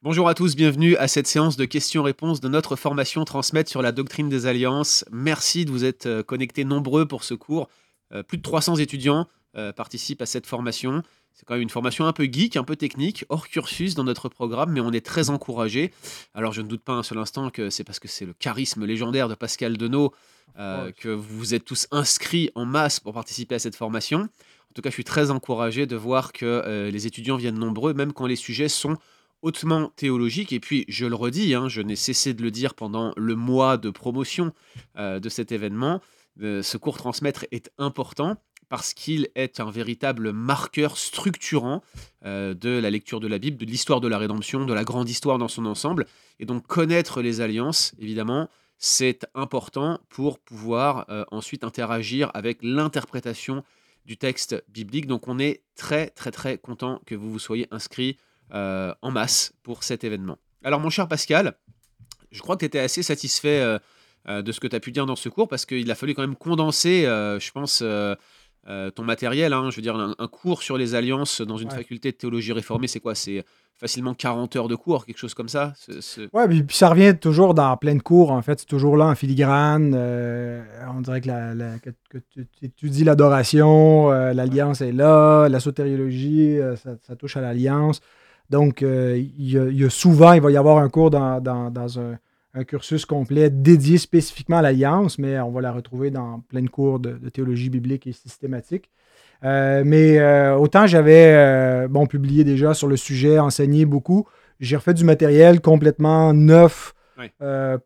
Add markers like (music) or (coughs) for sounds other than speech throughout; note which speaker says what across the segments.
Speaker 1: Bonjour à tous, bienvenue à cette séance de questions-réponses de notre formation Transmettre sur la doctrine des alliances. Merci de vous être euh, connectés nombreux pour ce cours. Euh, plus de 300 étudiants euh, participent à cette formation. C'est quand même une formation un peu geek, un peu technique, hors cursus dans notre programme, mais on est très encouragés. Alors je ne doute pas un seul instant que c'est parce que c'est le charisme légendaire de Pascal Denot que vous vous êtes tous inscrits en masse pour participer à cette formation. En tout cas, je suis très encouragé de voir que les étudiants viennent nombreux, même quand les sujets sont hautement théologique. Et puis, je le redis, hein, je n'ai cessé de le dire pendant le mois de promotion euh, de cet événement, euh, ce cours transmettre est important parce qu'il est un véritable marqueur structurant euh, de la lecture de la Bible, de l'histoire de la rédemption, de la grande histoire dans son ensemble. Et donc connaître les alliances, évidemment, c'est important pour pouvoir ensuite interagir avec l'interprétation du texte biblique. Donc on est très très très content que vous vous soyez inscrit euh, en masse pour cet événement. Alors mon cher Pascal, je crois que tu étais assez satisfait euh, euh, de ce que tu as pu dire dans ce cours parce qu'il a fallu quand même condenser, je pense, ton matériel. Hein. je veux dire, un, cours sur les alliances dans une faculté de théologie réformée, c'est quoi? C'est facilement 40 heures de cours, quelque chose comme ça?
Speaker 2: Oui, puis, ça revient toujours dans plein de cours, en fait. C'est toujours là en filigrane. on dirait que, la, que, tu étudies l'adoration, l'alliance est là, la sotériologie, ça, touche à l'alliance. Donc, euh, il, y a, souvent, il va y avoir un cours dans, un, cursus complet dédié spécifiquement à l'Alliance, mais on va la retrouver dans plein de cours de, théologie biblique et systématique. Euh, mais euh, autant j'avais bon, publié déjà sur le sujet, enseigné beaucoup, j'ai refait du matériel complètement neuf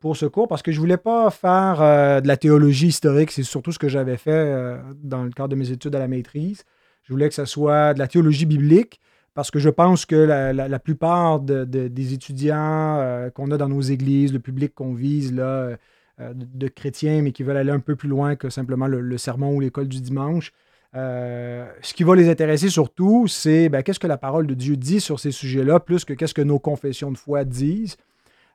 Speaker 2: pour ce cours parce que je ne voulais pas faire de la théologie historique. C'est surtout ce que j'avais fait dans le cadre de mes études à la maîtrise. Je voulais que ce soit de la théologie biblique, parce que je pense que la, plupart des étudiants euh, qu'on a dans nos églises, le public qu'on vise, là, euh, de, chrétiens, mais qui veulent aller un peu plus loin que simplement le, sermon ou l'école du dimanche, euh, ce qui va les intéresser surtout, c'est ben, qu'est-ce que la parole de Dieu dit sur ces sujets-là, plus que qu'est-ce que nos confessions de foi disent.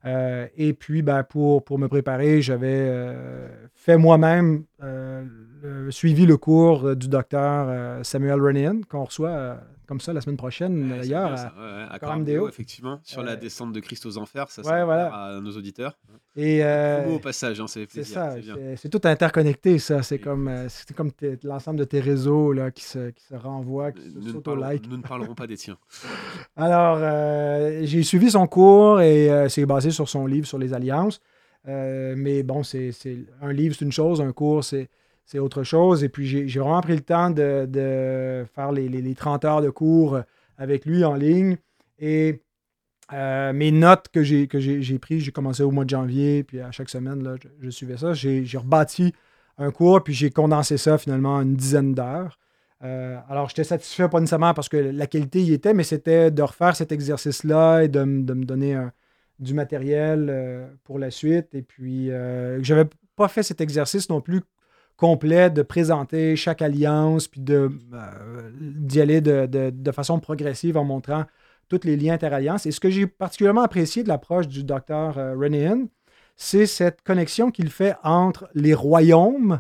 Speaker 2: et puis, ben, pour, pour me préparer, j'avais fait moi-même, suivi le cours du docteur Samuel Renan, qu'on reçoit comme ça la semaine prochaine, d'ailleurs,
Speaker 1: à, à effectivement, sur la euh, descente de Christ aux enfers, ça,
Speaker 2: ouais, voilà.
Speaker 1: à nos auditeurs.
Speaker 2: Et
Speaker 1: euh, au passage, hein, c'est
Speaker 2: ça, c'est tout interconnecté, ça. C'est comme, euh, c'est comme l'ensemble de tes réseaux là, qui, se, qui se renvoient, qui
Speaker 1: nous se like. Nous ne parlerons pas des tiens. (laughs)
Speaker 2: Alors, j'ai suivi son cours et c'est basé sur son livre sur les alliances. mais bon, c'est un livre, c'est une chose, un cours, c'est c'est autre chose. Et puis, j'ai vraiment pris le temps de, faire les, 30 heures de cours avec lui en ligne. Et euh, mes notes que j'ai prises, j'ai commencé au mois de janvier, puis à chaque semaine, là, je, suivais ça. J'ai rebâti un cours, puis j'ai condensé ça finalement en une dizaine d'heures. Euh, alors, j'étais satisfait, pas nécessairement parce que la qualité y était, mais c'était de refaire cet exercice-là et de, me donner du matériel euh, pour la suite. Et puis, j'avais pas fait cet exercice non plus complet de présenter chaque alliance, puis euh, d'y aller de, façon progressive en montrant tous les liens interalliances. Et ce que j'ai particulièrement apprécié de l'approche du docteur euh, René c'est cette connexion qu'il fait entre les royaumes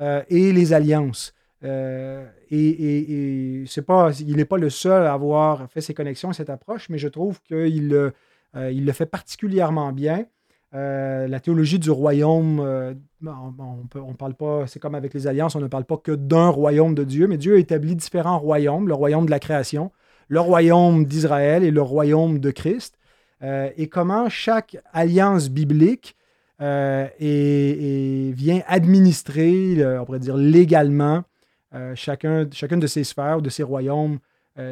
Speaker 2: euh, et les alliances. et, pas, il n'est pas le seul à avoir fait ces connexions et cette approche, mais je trouve qu'il il le fait particulièrement bien. Euh, la théologie du royaume, euh, on, on, parle pas, c'est comme avec les alliances, on ne parle pas que d'un royaume de Dieu, mais Dieu a établi différents royaumes, le royaume de la création, le royaume d'Israël et le royaume de Christ, euh, et comment chaque alliance biblique vient administrer, on pourrait dire légalement, chacun, chacune de ces sphères, de ces royaumes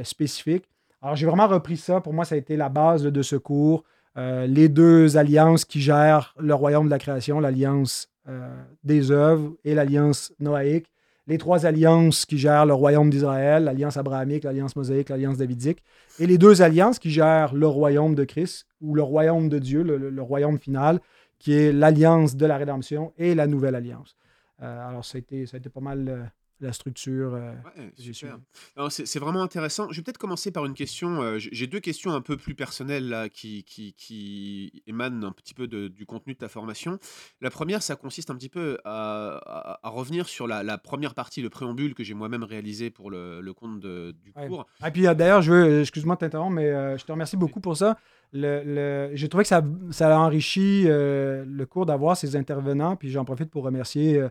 Speaker 2: spécifiques. Alors j'ai vraiment repris ça, pour moi ça a été la base de ce cours. Euh, les deux alliances qui gèrent le royaume de la création, l'alliance euh, des œuvres et l'alliance noaïque. Les trois alliances qui gèrent le royaume d'Israël, l'alliance abrahamique, l'alliance mosaïque, l'alliance davidique. Et les deux alliances qui gèrent le royaume de Christ ou le royaume de Dieu, le, royaume final, qui est l'alliance de la rédemption et la nouvelle alliance. Euh, alors, ça a, été, ça a été pas mal la structure. Euh,
Speaker 1: c'est vraiment intéressant. Je vais peut-être commencer par une question. Euh, j'ai deux questions un peu plus personnelles là, qui, qui, qui émanent un petit peu du contenu de ta formation. La première, ça consiste un petit peu à, revenir sur la, première partie, le préambule que j'ai moi-même réalisé pour le, compte du cours.
Speaker 2: Et ah, puis d'ailleurs, je veux, excuse-moi de t'interrompre, mais je te remercie beaucoup pour ça. Le, j'ai trouvé que ça, ça a enrichi le cours d'avoir ces intervenants, puis j'en profite pour remercier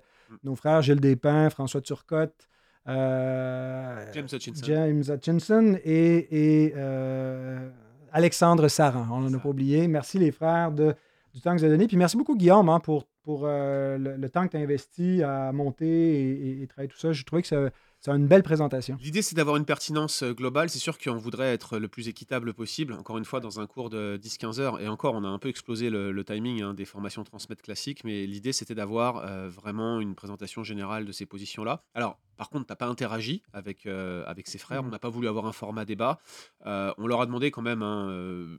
Speaker 2: nos frères Gilles Despins, François Turcotte,
Speaker 1: euh, James Hutchinson,
Speaker 2: James Hutchinson et, euh, Alexandre Saran. On n'en a pas oublié. Merci les frères de, du temps que vous avez donné. Puis merci beaucoup Guillaume hein, pour, pour euh, le, temps que tu as investi à monter et, et, travailler tout ça. Je trouvais que ça c'est une belle présentation.
Speaker 1: L'idée, c'est d'avoir une pertinence euh, globale. C'est sûr qu'on voudrait être le plus équitable possible. Encore une fois, dans un cours de 10-15 heures, et encore, on a un peu explosé le, timing hein, des formations transmettre classiques, mais l'idée, c'était d'avoir euh, vraiment une présentation générale de ces positions-là. Alors, par contre, tu n'as pas interagi avec, euh, avec ses frères. On n'a pas voulu avoir un format débat. on leur a demandé quand même hein,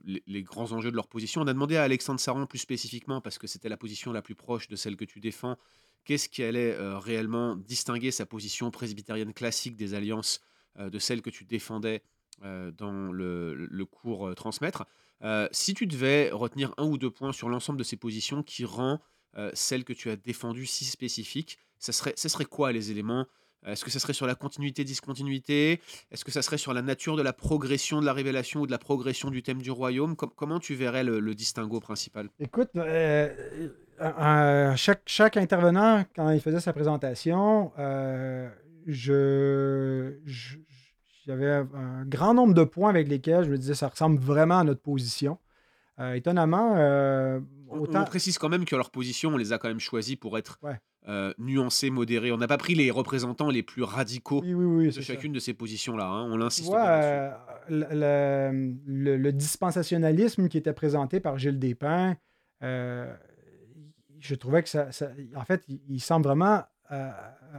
Speaker 1: les, les, grands enjeux de leur position. On a demandé à Alexandre Saran plus spécifiquement, parce que c'était la position la plus proche de celle que tu défends, Qu'est-ce qui allait euh, réellement distinguer sa position presbytérienne classique des alliances euh, de celle que tu défendais euh, dans le, cours transmettre? Si tu devais retenir un ou deux points sur l'ensemble de ces positions qui rend celle que tu as défendue si spécifique, ce serait, ce serait quoi les éléments? Est-ce que ça serait sur la continuité-discontinuité Est-ce que ça serait sur la nature de la progression de la révélation ou de la progression du thème du royaume? Comment tu verrais le, distinguo principal?
Speaker 2: Écoute, chaque, chaque, intervenant, quand il faisait sa présentation, euh, je, j'avais un grand nombre de points avec lesquels je me disais ça ressemble vraiment à notre position. Euh, étonnamment, euh,
Speaker 1: autant... on, précise quand même que leur position, on les a quand même choisis pour être nuancés, modérés. On n'a pas pris les représentants les plus radicaux de chacune de ces positions-là. Hein. On l'insiste.
Speaker 2: Le, le, le, dispensationalisme qui était présenté par Gilles Despins, je trouvais que ça, en fait, il, semble vraiment euh,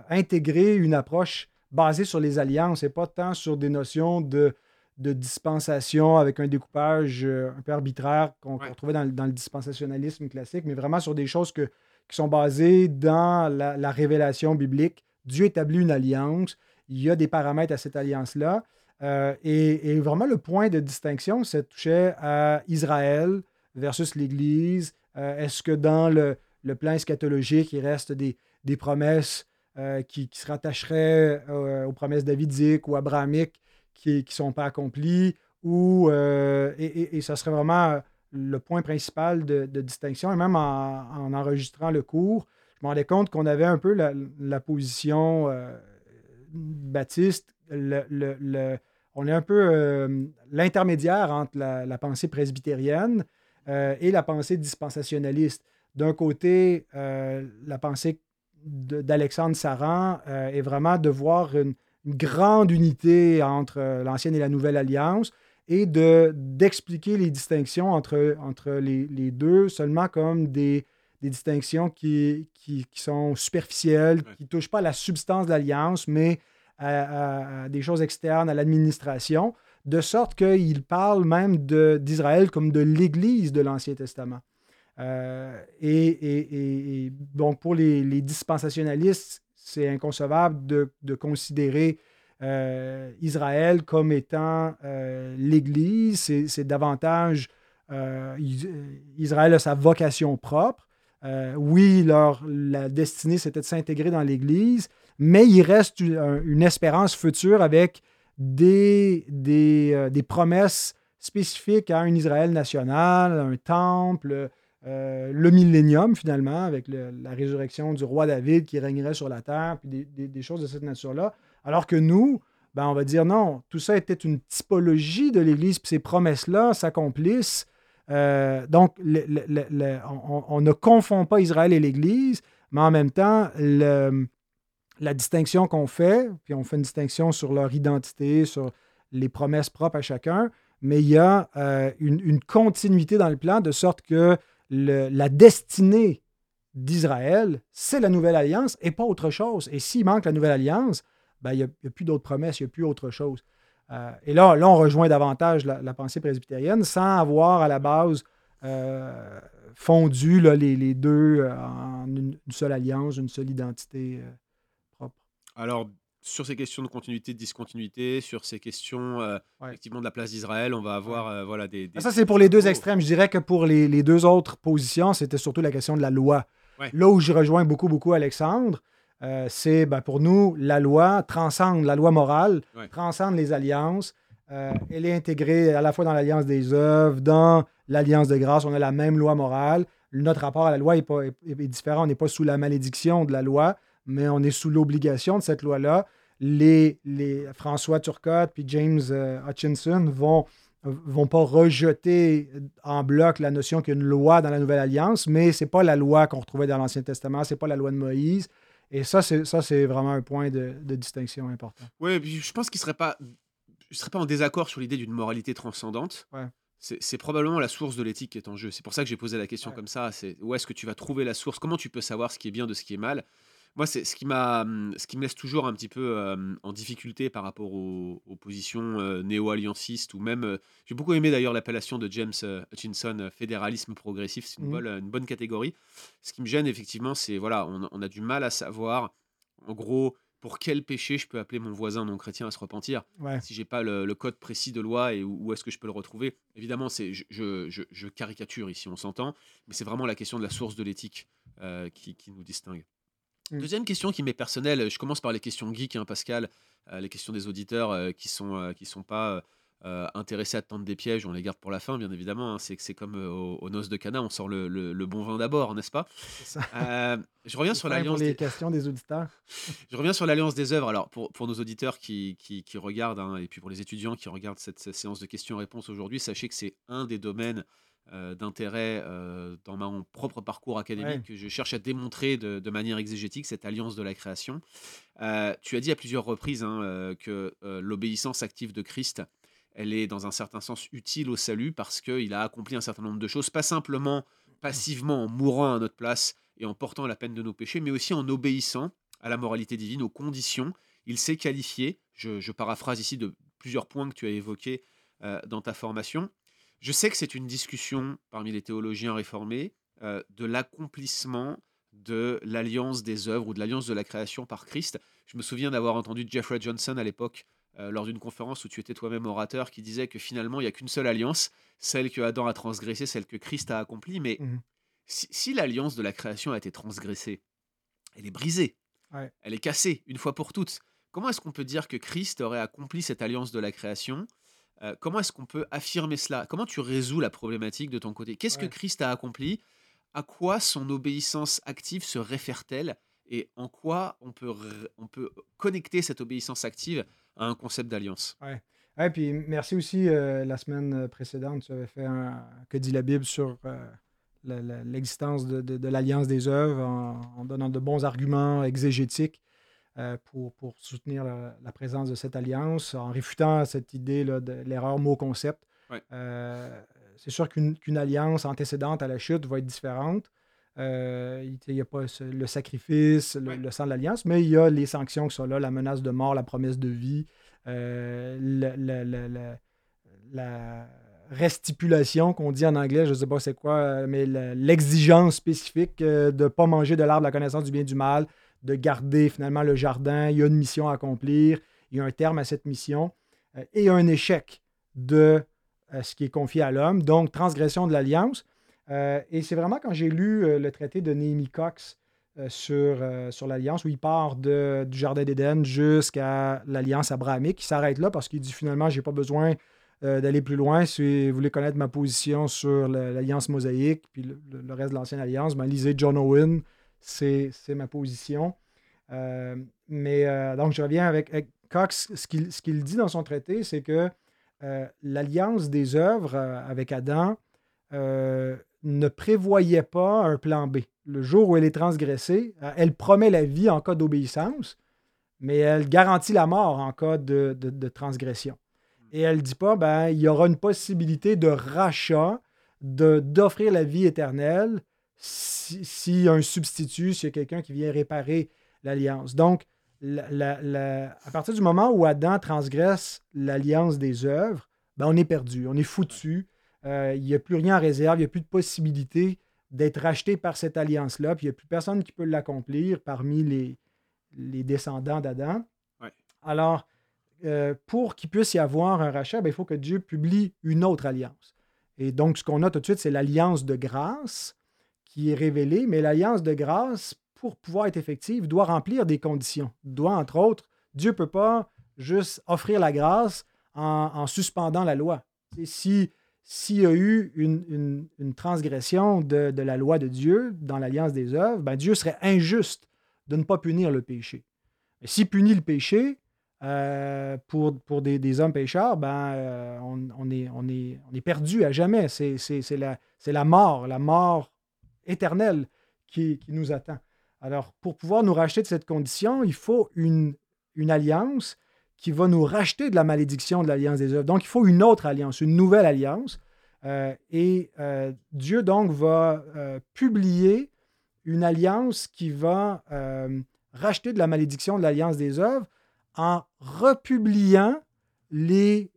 Speaker 2: intégrer une approche basée sur les alliances et pas tant sur des notions de, de dispensation avec un découpage euh, un peu arbitraire qu'on trouvait dans, le dispensationalisme classique, mais vraiment sur des choses que, qui sont basées dans la, révélation biblique. Dieu établit une alliance, il y a des paramètres à cette alliance-là. Euh, et, et, vraiment, le point de distinction, ça touchait à Israël versus l'Église. Est-ce que dans le, le plan eschatologique, il reste des, promesses euh, qui, se rattacheraient euh, aux promesses davidiques ou abrahamiques qui ne sont pas accomplies, ou, euh, et, ça serait vraiment le point principal de, distinction. Et même en, enregistrant le cours, je me rendais compte qu'on avait un peu la, position baptiste, le, on est un peu l'intermédiaire entre la, pensée presbytérienne et la pensée dispensationaliste. D'un côté, euh, la pensée d'Alexandre Saran euh, est vraiment de voir une, grande unité entre euh, l'ancienne et la nouvelle alliance et d'expliquer les distinctions entre, entre les, deux seulement comme des, distinctions qui, qui, sont superficielles, qui ne touchent pas à la substance de l'alliance, mais à, des choses externes, à l'administration, de sorte qu'il parle même d'Israël comme de l'Église de l'Ancien Testament. Euh, et, donc, pour les, dispensationalistes, c'est inconcevable de, considérer euh, Israël comme étant euh, l'Église. C'est davantage Israël a sa vocation propre. oui, leur, la destinée, c'était de s'intégrer dans l'Église, mais il reste une, espérance future avec des, des, des, promesses spécifiques à un Israël national, un temple, euh, le millénium, finalement, avec la résurrection du roi David qui régnerait sur la terre, puis des, choses de cette nature-là. Alors que nous, ben, on va dire non, tout ça était une typologie de l'Église, puis ces promesses-là s'accomplissent. Euh, donc, on, ne confond pas Israël et l'Église, mais en même temps, la distinction qu'on fait, puis on fait une distinction sur leur identité, sur les promesses propres à chacun, mais il y a euh, une, une, continuité dans le plan de sorte que la destinée d'Israël, c'est la nouvelle alliance et pas autre chose. Et s'il manque la nouvelle alliance, ben, il n'y a, plus d'autres promesses, il n'y a plus autre chose. Euh, et là, là, on rejoint davantage la, pensée presbytérienne sans avoir à la base euh, fondu les, deux euh, en une, seule alliance, une seule identité propre.
Speaker 1: Alors, sur ces questions de continuité, de discontinuité, sur ces questions euh, effectivement de la place d'Israël, on va avoir euh, voilà des,
Speaker 2: Ça c'est pour les deux extrêmes. Je dirais que pour les, deux autres positions, c'était surtout la question de la loi. Là où je rejoins beaucoup beaucoup Alexandre, euh, c'est ben, pour nous la loi transcende la loi morale, transcende les alliances. elle est intégrée à la fois dans l'alliance des œuvres, dans l'alliance de grâce. On a la même loi morale. Notre rapport à la loi est, pas, est différent. On n'est pas sous la malédiction de la loi mais on est sous l'obligation de cette loi-là. Les, les, François Turcotte puis James euh, Hutchinson vont vont pas rejeter en bloc la notion qu'il y a une loi dans la Nouvelle Alliance, mais c'est pas la loi qu'on retrouvait dans l'Ancien Testament, c'est pas la loi de Moïse. Et ça, c'est, ça, c'est vraiment un point de, distinction important.
Speaker 1: Oui, je pense qu'il ne serait pas, je serais pas en désaccord sur l'idée d'une moralité transcendante. C'est, probablement la source de l'éthique qui est en jeu. C'est pour ça que j'ai posé la question comme ça. C'est où est-ce que tu vas trouver la source? Comment tu peux savoir ce qui est bien de ce qui est mal? Moi, c'est ce qui m'a, mmh, ce qui me laisse toujours un petit peu en difficulté par rapport aux, positions néo-alliancistes ou même. j'ai beaucoup aimé d'ailleurs l'appellation de James Hutchinson, fédéralisme progressif. C'est une, mmh. bonne, une bonne catégorie. Ce qui me gêne effectivement, c'est voilà, on, a du mal à savoir, en gros, pour quel péché je peux appeler mon voisin non chrétien à se repentir si j'ai pas le, code précis de loi et où, est-ce que je peux le retrouver évidemment c'est je, je, je, caricature ici on s'entend mais c'est vraiment la question de la source de l'éthique qui, qui, nous distingue. Deuxième question qui m'est personnelle, je commence par les questions geek, hein, Pascal, euh, les questions des auditeurs euh, qui sont euh, qui sont pas intéressés à tendre des pièges, on les garde pour la fin, bien évidemment. Hein. c'est c'est comme aux, noces de Cana, on sort le, le, bon vin d'abord, n'est-ce pas? Je reviens sur l'alliance.
Speaker 2: des... questions des auditeurs. (laughs)
Speaker 1: je reviens sur l'alliance des œuvres. Alors pour, pour nos auditeurs qui, qui, qui regardent hein, et puis pour les étudiants qui regardent cette, cette séance de questions-réponses aujourd'hui, sachez que c'est un des domaines euh, d'intérêt euh, dans mon propre parcours académique que je cherche à démontrer de, manière exégétique, cette alliance de la création. Euh, tu as dit à plusieurs reprises hein, que l'obéissance active de Christ, elle est dans un certain sens utile au salut parce qu'il a accompli un certain nombre de choses, pas simplement passivement en mourant à notre place et en portant la peine de nos péchés, mais aussi en obéissant à la moralité divine, aux conditions. Il s'est qualifié, je, je, paraphrase ici de plusieurs points que tu as évoqués dans ta formation, je sais que c'est une discussion parmi les théologiens réformés euh, de l'accomplissement de l'alliance des œuvres ou de l'alliance de la création par Christ. Je me souviens d'avoir entendu Jeffrey Johnson à l'époque, euh, lors d'une conférence où tu étais toi-même orateur, qui disait que finalement, il n'y a qu'une seule alliance, celle que Adam a transgressée, celle que Christ a accomplie. Mais mmh si, l'alliance de la création a été transgressée, elle est brisée, elle est cassée une fois pour toutes. Comment est-ce qu'on peut dire que Christ aurait accompli cette alliance de la création euh, comment est-ce qu'on peut affirmer cela? Comment tu résous la problématique de ton côté? Qu'est-ce que Christ a accompli? À quoi son obéissance active se réfère-t-elle? Et en quoi on peut, on peut connecter cette obéissance active à un concept d'alliance?
Speaker 2: Ouais. ouais. puis merci aussi, euh, la semaine précédente, tu avais fait un Que dit la Bible sur euh, l'existence de, l'alliance des œuvres en, donnant de bons arguments exégétiques. euh, pour, pour, soutenir la, présence de cette alliance, en réfutant cette idée là, de l'erreur mot-concept. Euh, c'est sûr qu'une alliance antécédente à la chute va être différente. Euh, il n'y a pas le sacrifice, le, sang de l'alliance, mais il y a les sanctions qui sont là, la menace de mort, la promesse de vie, la, la restipulation qu'on dit en anglais, je ne sais pas c'est quoi, mais l'exigence spécifique de ne pas manger de l'arbre de la connaissance du bien et du mal, de garder finalement le jardin. Il y a une mission à accomplir, il y a un terme à cette mission euh, et un échec de euh, ce qui est confié à l'homme, donc transgression de l'alliance. Euh, et c'est vraiment quand j'ai lu le traité de Néhémie Cox sur, l'alliance, où il part de, du Jardin d'Éden jusqu'à l'alliance abrahamique, il s'arrête là parce qu'il dit finalement, je n'ai pas besoin d'aller plus loin. Si vous voulez connaître ma position sur l'alliance mosaïque, puis le, reste de l'ancienne alliance, ben, lisez John Owen, c'est ma position. Euh, mais euh, donc, je reviens avec, Cox. Ce qu'il dit dans son traité, c'est que euh, l'alliance des œuvres avec Adam ne prévoyait pas un plan B. Le jour où elle est transgressée, elle promet la vie en cas d'obéissance, mais elle garantit la mort en cas de, transgression. Et elle ne dit pas, ben, il y aura une possibilité de rachat, d'offrir la vie éternelle s'il si y a un substitut, s'il y a quelqu'un qui vient réparer l'alliance. Donc, à partir du moment où Adam transgresse l'alliance des œuvres, ben on est perdu, on est foutu. Euh, il n'y a plus rien en réserve, il n'y a plus de possibilité d'être racheté par cette alliance-là, puis il n'y a plus personne qui peut l'accomplir parmi les, les descendants d'Adam. Alors, euh, pour qu'il puisse y avoir un rachat, ben, il faut que Dieu publie une autre alliance. Et donc, ce qu'on a tout de suite, c'est l'alliance de grâce qui est révélée, mais l'alliance de grâce, pour pouvoir être effective, doit remplir des conditions. Doit, entre autres, Dieu ne peut pas juste offrir la grâce en, suspendant la loi. Et si s'il y a eu une, transgression de, la loi de Dieu dans l'alliance des œuvres, ben Dieu serait injuste de ne pas punir le péché. S'il punit le péché euh, pour, pour des, hommes pécheurs, ben, euh, on, est, on, est, on est perdu à jamais. C'est la, la mort, la mort éternelle qui, nous attend. Alors, pour pouvoir nous racheter de cette condition, il faut une, alliance qui va nous racheter de la malédiction de l'alliance des œuvres. Donc, il faut une autre alliance, une nouvelle alliance. Euh, et euh, Dieu, donc, va euh, publier une alliance qui va racheter de la malédiction de l'alliance des œuvres en republiant les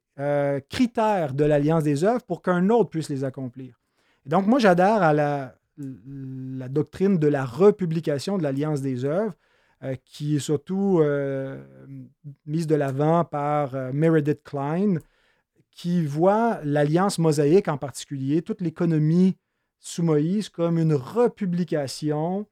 Speaker 2: critères de l'alliance des œuvres pour qu'un autre puisse les accomplir. donc, moi, j'adhère à la, la doctrine de la republication de l'alliance des œuvres euh, qui est surtout euh, mise de l'avant par euh, Meredith Klein, qui voit l'Alliance mosaïque en particulier, toute l'économie sous Moïse, comme une republication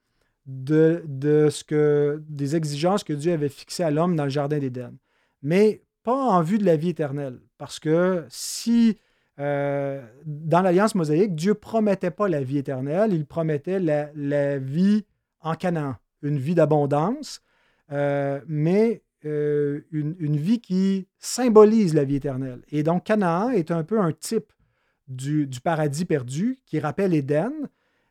Speaker 2: de, de, ce que, des exigences que Dieu avait fixées à l'homme dans le Jardin d'Éden. Mais pas en vue de la vie éternelle. Parce que si dans l'Alliance mosaïque, Dieu promettait pas la vie éternelle, il promettait la, vie en Canaan une vie d'abondance, euh, mais euh, une, vie qui symbolise la vie éternelle. Et donc, Canaan est un peu un type du, paradis perdu qui rappelle Éden.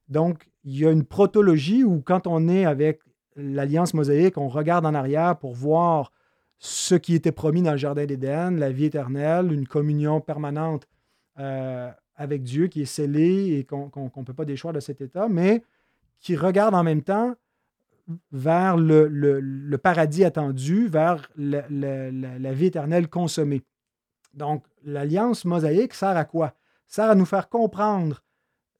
Speaker 2: Donc, il y a une protologie où, quand on est avec l'Alliance mosaïque, on regarde en arrière pour voir ce qui était promis dans le Jardin d'Éden, la vie éternelle, une communion permanente euh, avec Dieu qui est scellée et qu'on ne peut pas déchoir de cet état, mais qui regarde en même temps vers le, paradis attendu, vers la, vie éternelle consommée. Donc, l'alliance mosaïque sert à quoi? Sert à nous faire comprendre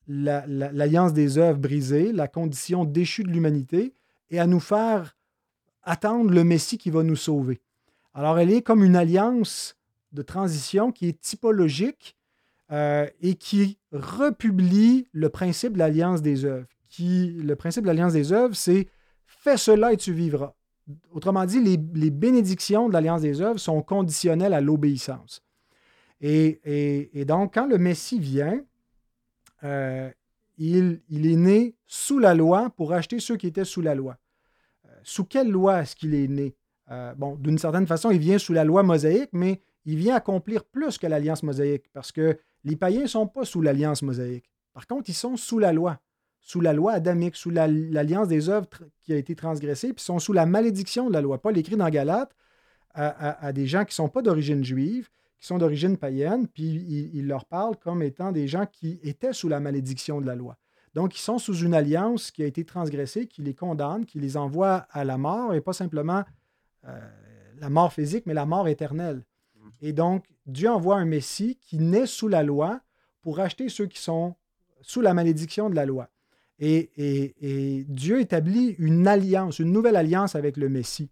Speaker 2: l'alliance des œuvres brisées, la condition déchue de l'humanité, et à nous faire attendre le Messie qui va nous sauver. Alors, elle est comme une alliance de transition qui est typologique euh, et qui republie le principe de l'alliance des œuvres. Qui, le principe de l'alliance des œuvres, c'est Fais cela et tu vivras. Autrement dit, les, bénédictions de l'Alliance des œuvres sont conditionnelles à l'obéissance. Et, donc, quand le Messie vient, euh, il, est né sous la loi pour acheter ceux qui étaient sous la loi. Euh, sous quelle loi est-ce qu'il est né? Bon, d'une certaine façon, il vient sous la loi mosaïque, mais il vient accomplir plus que l'alliance mosaïque, parce que les païens ne sont pas sous l'alliance mosaïque. Par contre, ils sont sous la loi sous la loi adamique, sous l'alliance des œuvres qui a été transgressée, puis sont sous la malédiction de la loi. Paul écrit dans Galate à, des gens qui ne sont pas d'origine juive, qui sont d'origine païenne, puis il, leur parle comme étant des gens qui étaient sous la malédiction de la loi. Donc, ils sont sous une alliance qui a été transgressée, qui les condamne, qui les envoie à la mort, et pas simplement euh, la mort physique, mais la mort éternelle. Et donc, Dieu envoie un Messie qui naît sous la loi pour racheter ceux qui sont sous la malédiction de la loi. Et, Dieu établit une alliance, une nouvelle alliance avec le Messie,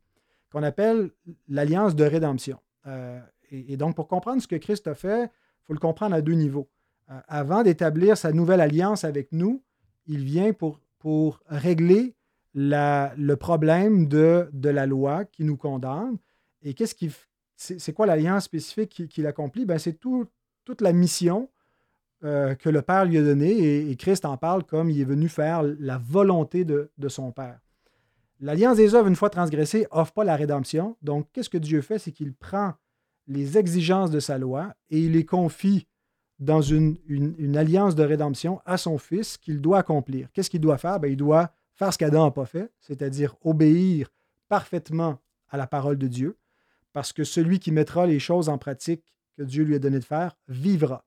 Speaker 2: qu'on appelle l'alliance de rédemption. Euh, et, donc, pour comprendre ce que Christ a fait, il faut le comprendre à deux niveaux. Euh, avant d'établir sa nouvelle alliance avec nous, il vient pour, pour régler le problème de, de, la loi qui nous condamne. Et qu'est-ce qui, c'est, quoi l'alliance spécifique qu'il accomplit? Ben, c'est tout, toute la mission euh, que le Père lui a donné, et, Christ en parle comme il est venu faire la volonté de, son Père. L'alliance des œuvres, une fois transgressée, offre pas la rédemption. Donc, qu'est-ce que Dieu fait? C'est qu'il prend les exigences de sa loi et il les confie dans une, alliance de rédemption à son Fils qu'il doit accomplir. Qu'est-ce qu'il doit faire? Ben, il doit faire ce qu'Adam n'a pas fait, c'est-à-dire obéir parfaitement à la parole de Dieu, parce que celui qui mettra les choses en pratique que Dieu lui a donné de faire vivra.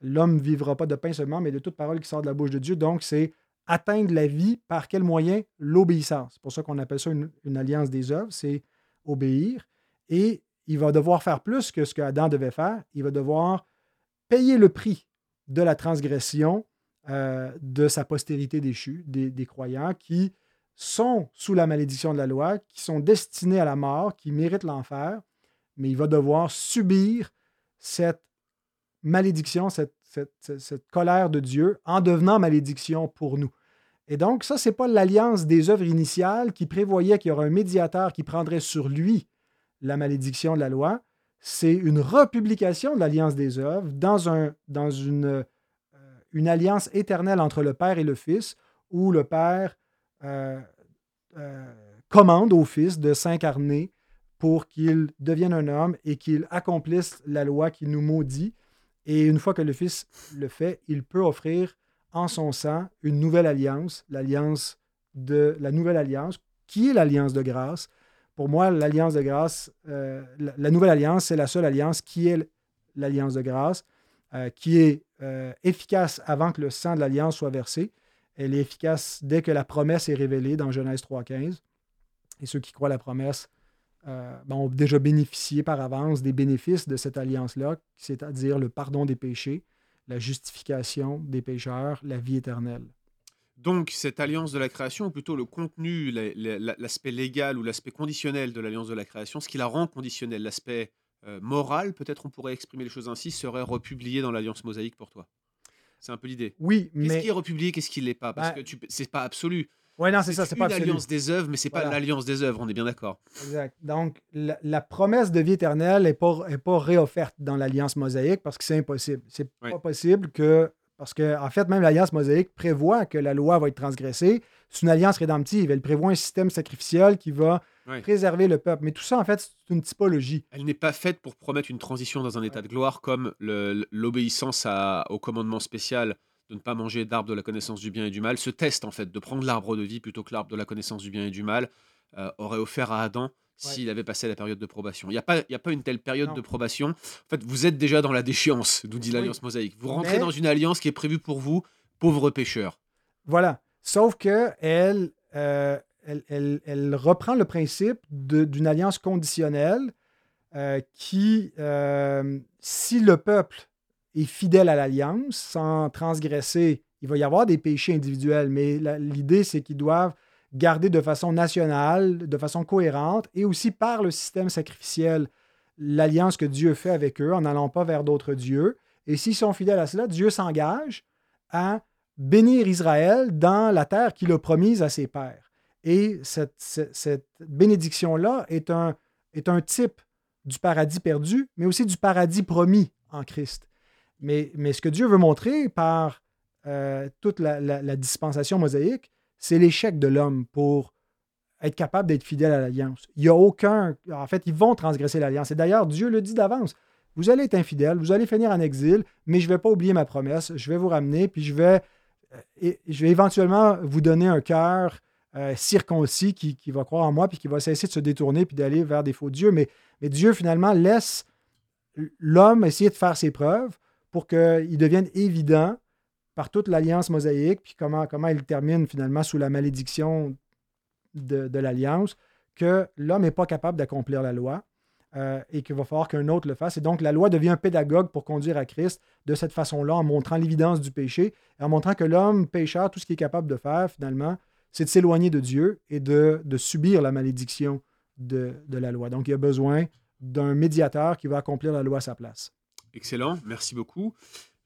Speaker 2: L'homme ne vivra pas de pain seulement, mais de toute parole qui sort de la bouche de Dieu. Donc, c'est atteindre la vie par quel moyen? L'obéissance. C'est pour ça qu'on appelle ça une, alliance des œuvres, c'est obéir. Et il va devoir faire plus que ce qu'Adam devait faire. Il va devoir payer le prix de la transgression euh, de sa postérité déchue, des, croyants qui sont sous la malédiction de la loi, qui sont destinés à la mort, qui méritent l'enfer, mais il va devoir subir cette malédiction, cette, colère de Dieu en devenant malédiction pour nous. Et donc, ça, ce n'est pas l'alliance des œuvres initiales qui prévoyait qu'il y aurait un médiateur qui prendrait sur lui la malédiction de la loi. C'est une republication de l'alliance des œuvres dans, un, dans une, euh, une alliance éternelle entre le Père et le Fils, où le Père euh, euh, commande au Fils de s'incarner pour qu'il devienne un homme et qu'il accomplisse la loi qui nous maudit. Et une fois que le Fils le fait, il peut offrir en son sang une nouvelle alliance, l'alliance de la nouvelle alliance, qui est l'alliance de grâce. Pour moi, l'alliance de grâce, euh, la, nouvelle alliance, c'est la seule alliance qui est l'alliance de grâce, qui est efficace avant que le sang de l'alliance soit versé. Elle est efficace dès que la promesse est révélée dans Genèse 3.15. Et ceux qui croient la promesse ben, ont déjà bénéficié par avance des bénéfices de cette alliance-là, c'est-à-dire le pardon des péchés, la justification des pécheurs, la vie éternelle.
Speaker 1: Donc, cette alliance de la création, ou plutôt le contenu, l'aspect légal ou l'aspect conditionnel de l'alliance de la création, ce qui la rend conditionnelle, l'aspect euh, moral, peut-être on pourrait exprimer les choses ainsi, serait republié dans l'alliance mosaïque pour toi? C'est un peu l'idée.
Speaker 2: Oui, mais.
Speaker 1: Qu'est-ce qui est republié, qu'est-ce qui ne l'est pas? Parce bah que c'est pas absolu.
Speaker 2: Oui, non, c'est ça, c'est pas
Speaker 1: l'alliance des œuvres, mais c'est pas l'alliance des œuvres, on est bien d'accord.
Speaker 2: Exact. Donc, la, promesse de vie éternelle n'est pas, est pas réofferte dans l'alliance mosaïque parce que c'est impossible. C'est pas possible que. Parce que, en fait, même l'alliance mosaïque prévoit que la loi va être transgressée. C'est une alliance rédemptive. Elle prévoit un système sacrificiel qui va préserver le peuple. Mais tout ça, en fait, c'est une typologie.
Speaker 1: Elle n'est pas faite pour promettre une transition dans un état de gloire comme l'obéissance au commandement spécial de ne pas manger d'arbre de la connaissance du bien et du mal, ce test en fait de prendre l'arbre de vie plutôt que l'arbre de la connaissance du bien et du mal euh, aurait offert à Adam s'il avait passé la période de probation. Il n'y a, pas, a pas une telle période de probation. En fait, vous êtes déjà dans la déchéance, nous dit l'Alliance mosaïque. Vous rentrez dans une alliance qui est prévue pour vous, pauvres pécheurs.
Speaker 2: Voilà. Sauf que elle, euh, elle, reprend le principe d'une alliance conditionnelle euh, qui, si le peuple est fidèle à l'alliance sans transgresser. Il va y avoir des péchés individuels, mais l'idée, c'est qu'ils doivent garder de façon nationale, de façon cohérente, et aussi par le système sacrificiel, l'alliance que Dieu fait avec eux en n'allant pas vers d'autres dieux. Et s'ils sont fidèles à cela, Dieu s'engage à bénir Israël dans la terre qu'il a promise à ses pères. Et cette, cette bénédiction-là est un, est un type du paradis perdu, mais aussi du paradis promis en Christ. Mais, ce que Dieu veut montrer par euh, toute la, dispensation mosaïque, c'est l'échec de l'homme pour être capable d'être fidèle à l'alliance. Il n'y a aucun. En fait, ils vont transgresser l'alliance. Et d'ailleurs, Dieu le dit d'avance. Vous allez être infidèle, vous allez finir en exil, mais je ne vais pas oublier ma promesse. Je vais vous ramener, puis je vais, euh, je vais éventuellement vous donner un cœur euh, circoncis qui, va croire en moi, puis qui va cesser de se détourner, puis d'aller vers des faux dieux. Mais, mais Dieu, finalement, laisse l'homme essayer de faire ses preuves pour qu'il devienne évident par toute l'alliance mosaïque, puis comment, comment il termine finalement sous la malédiction de, l'alliance, que l'homme n'est pas capable d'accomplir la loi euh, et qu'il va falloir qu'un autre le fasse. Et donc la loi devient un pédagogue pour conduire à Christ de cette façon-là, en montrant l'évidence du péché, en montrant que l'homme pécheur, tout ce qu'il est capable de faire finalement, c'est de s'éloigner de Dieu et de, subir la malédiction de, de la loi. Donc il y a besoin d'un médiateur qui va accomplir la loi à sa place.
Speaker 1: Excellent, merci beaucoup.